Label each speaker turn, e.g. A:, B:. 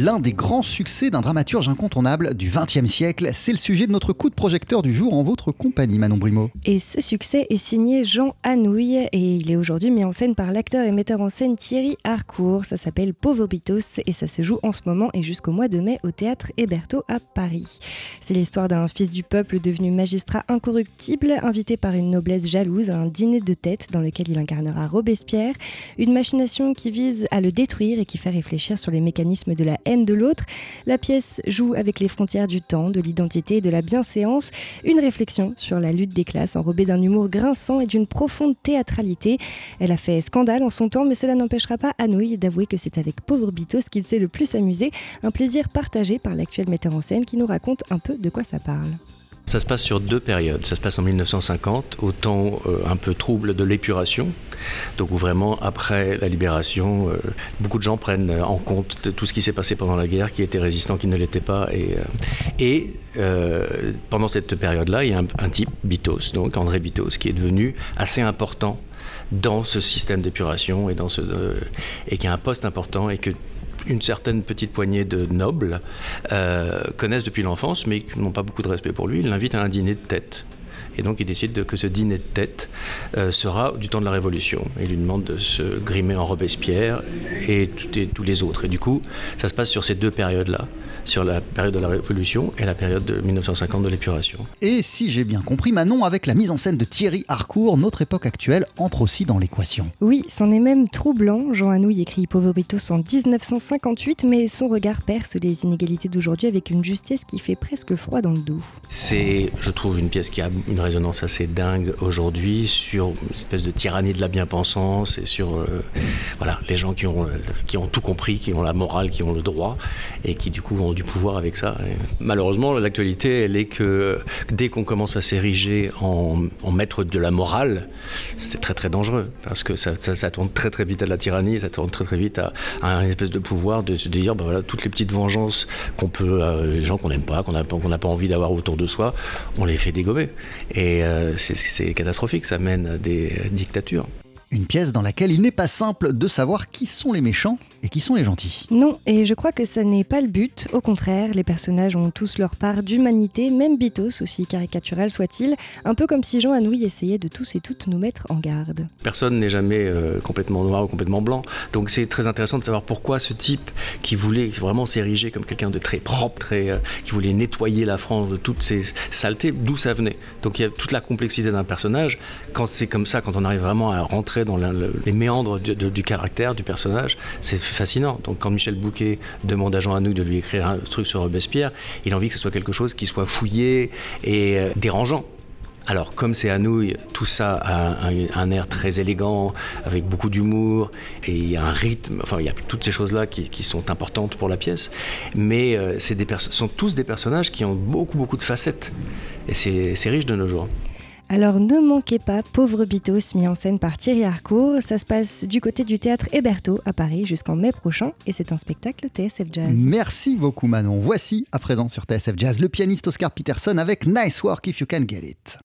A: L'un des grands succès d'un dramaturge incontournable du XXe siècle, c'est le sujet de notre coup de projecteur du jour en votre compagnie, Manon Brimo.
B: Et ce succès est signé Jean Anouilh et il est aujourd'hui mis en scène par l'acteur et metteur en scène Thierry Harcourt. Ça s'appelle Pauvre Bitos et ça se joue en ce moment et jusqu'au mois de mai au théâtre Héberto à Paris. C'est l'histoire d'un fils du peuple devenu magistrat incorruptible, invité par une noblesse jalouse à un dîner de tête dans lequel il incarnera Robespierre, une machination qui vise à le détruire et qui fait réfléchir sur les mécanismes de la haine de l'autre. La pièce joue avec les frontières du temps, de l'identité et de la bienséance, une réflexion sur la lutte des classes enrobée d'un humour grinçant et d'une profonde théâtralité. Elle a fait scandale en son temps, mais cela n'empêchera pas Anouilh d'avouer que c'est avec Pauvre Bitos qu'il s'est le plus amusé, un plaisir partagé par l'actuel metteur en scène qui nous raconte un peu de quoi ça parle.
C: Ça se passe sur deux périodes. Ça se passe en 1950, au temps euh, un peu trouble de l'épuration, donc vraiment après la libération, euh, beaucoup de gens prennent en compte tout ce qui s'est passé pendant la guerre, qui étaient résistants, qui ne l'étaient pas. Et, euh, pendant cette période-là, il y a un, type, Bitos, donc André Bitos, qui est devenu assez important dans ce système d'épuration et, dans et qui a un poste important et que une certaine petite poignée de nobles euh, connaissent depuis l'enfance, mais qui n'ont pas beaucoup de respect pour lui. Ils l'invitent à un dîner de tête. Et donc il décide que ce dîner de tête euh, sera du temps de la Révolution. il lui demande de se grimer en Robespierre et, et, tous les autres. Et du coup, ça se passe sur ces deux périodes-là sur la période de la Révolution et la période de 1950 de l'épuration.
A: Et si j'ai bien compris, Manon, avec la mise en scène de Thierry Harcourt, notre époque actuelle entre aussi dans l'équation.
B: Oui, c'en est même troublant. Jean Anouilh écrit Pauvre Britos en 1958, mais son regard perce les inégalités d'aujourd'hui avec une justesse qui fait presque froid dans le dos.
C: C'est, je trouve, une pièce qui a une résonance assez dingue aujourd'hui sur une espèce de tyrannie de la bien-pensance et sur euh, voilà, les gens qui ont, qui ont tout compris, qui ont la morale, qui ont le droit et qui du coup ont du pouvoir avec ça. malheureusement, l'actualité, elle est que dès qu'on commence à s'ériger en, maître de la morale, c'est très très dangereux parce que ça, ça, tourne très très vite à la tyrannie, ça tourne très très vite à, un espèce de pouvoir de dire, ben voilà, toutes les petites vengeances qu'on peut, euh, les gens qu'on n'aime pas, qu'on n'a pas envie d'avoir autour de soi, on les fait dégommer. Et euh, c'est catastrophique, ça mène à des dictatures.
A: Une pièce dans laquelle il n'est pas simple de savoir qui sont les méchants et qui sont les gentils.
B: Non, et je crois que ça n'est pas le but. Au contraire, les personnages ont tous leur part d'humanité, même Bitos, aussi caricatural soit-il, un peu comme si Jean Anouilh essayait de tous et toutes nous mettre en garde.
C: Personne n'est jamais euh, complètement noir ou complètement blanc, donc c'est très intéressant de savoir pourquoi ce type qui voulait vraiment s'ériger comme quelqu'un de très propre, très, euh, qui voulait nettoyer la France de toutes ces saletés, d'où ça venait. Donc il y a toute la complexité d'un personnage. Quand c'est comme ça, quand on arrive vraiment à rentrer dans les méandres du, caractère du personnage, c'est fascinant. Donc quand Michel Bouquet demande à Jean Anouilh de lui écrire un truc sur Robespierre, il a envie que ce soit quelque chose qui soit fouillé et euh, dérangeant. Alors, comme c'est Anouilh, tout ça a un, air très élégant, avec beaucoup d'humour, et il y a un rythme, enfin, il y a toutes ces choses-là qui, sont importantes pour la pièce. Mais euh, des sont tous des personnages qui ont beaucoup, beaucoup de facettes. Et c'est riche de nos jours.
B: Alors ne manquez pas Pauvre Bitos, mis en scène par Thierry Harcourt. Ça se passe du côté du théâtre Héberto à Paris jusqu'en mai prochain et c'est un spectacle TSF Jazz.
A: Merci beaucoup Manon. Voici à présent sur TSF Jazz le pianiste Oscar Peterson avec Nice Work If You Can Get It.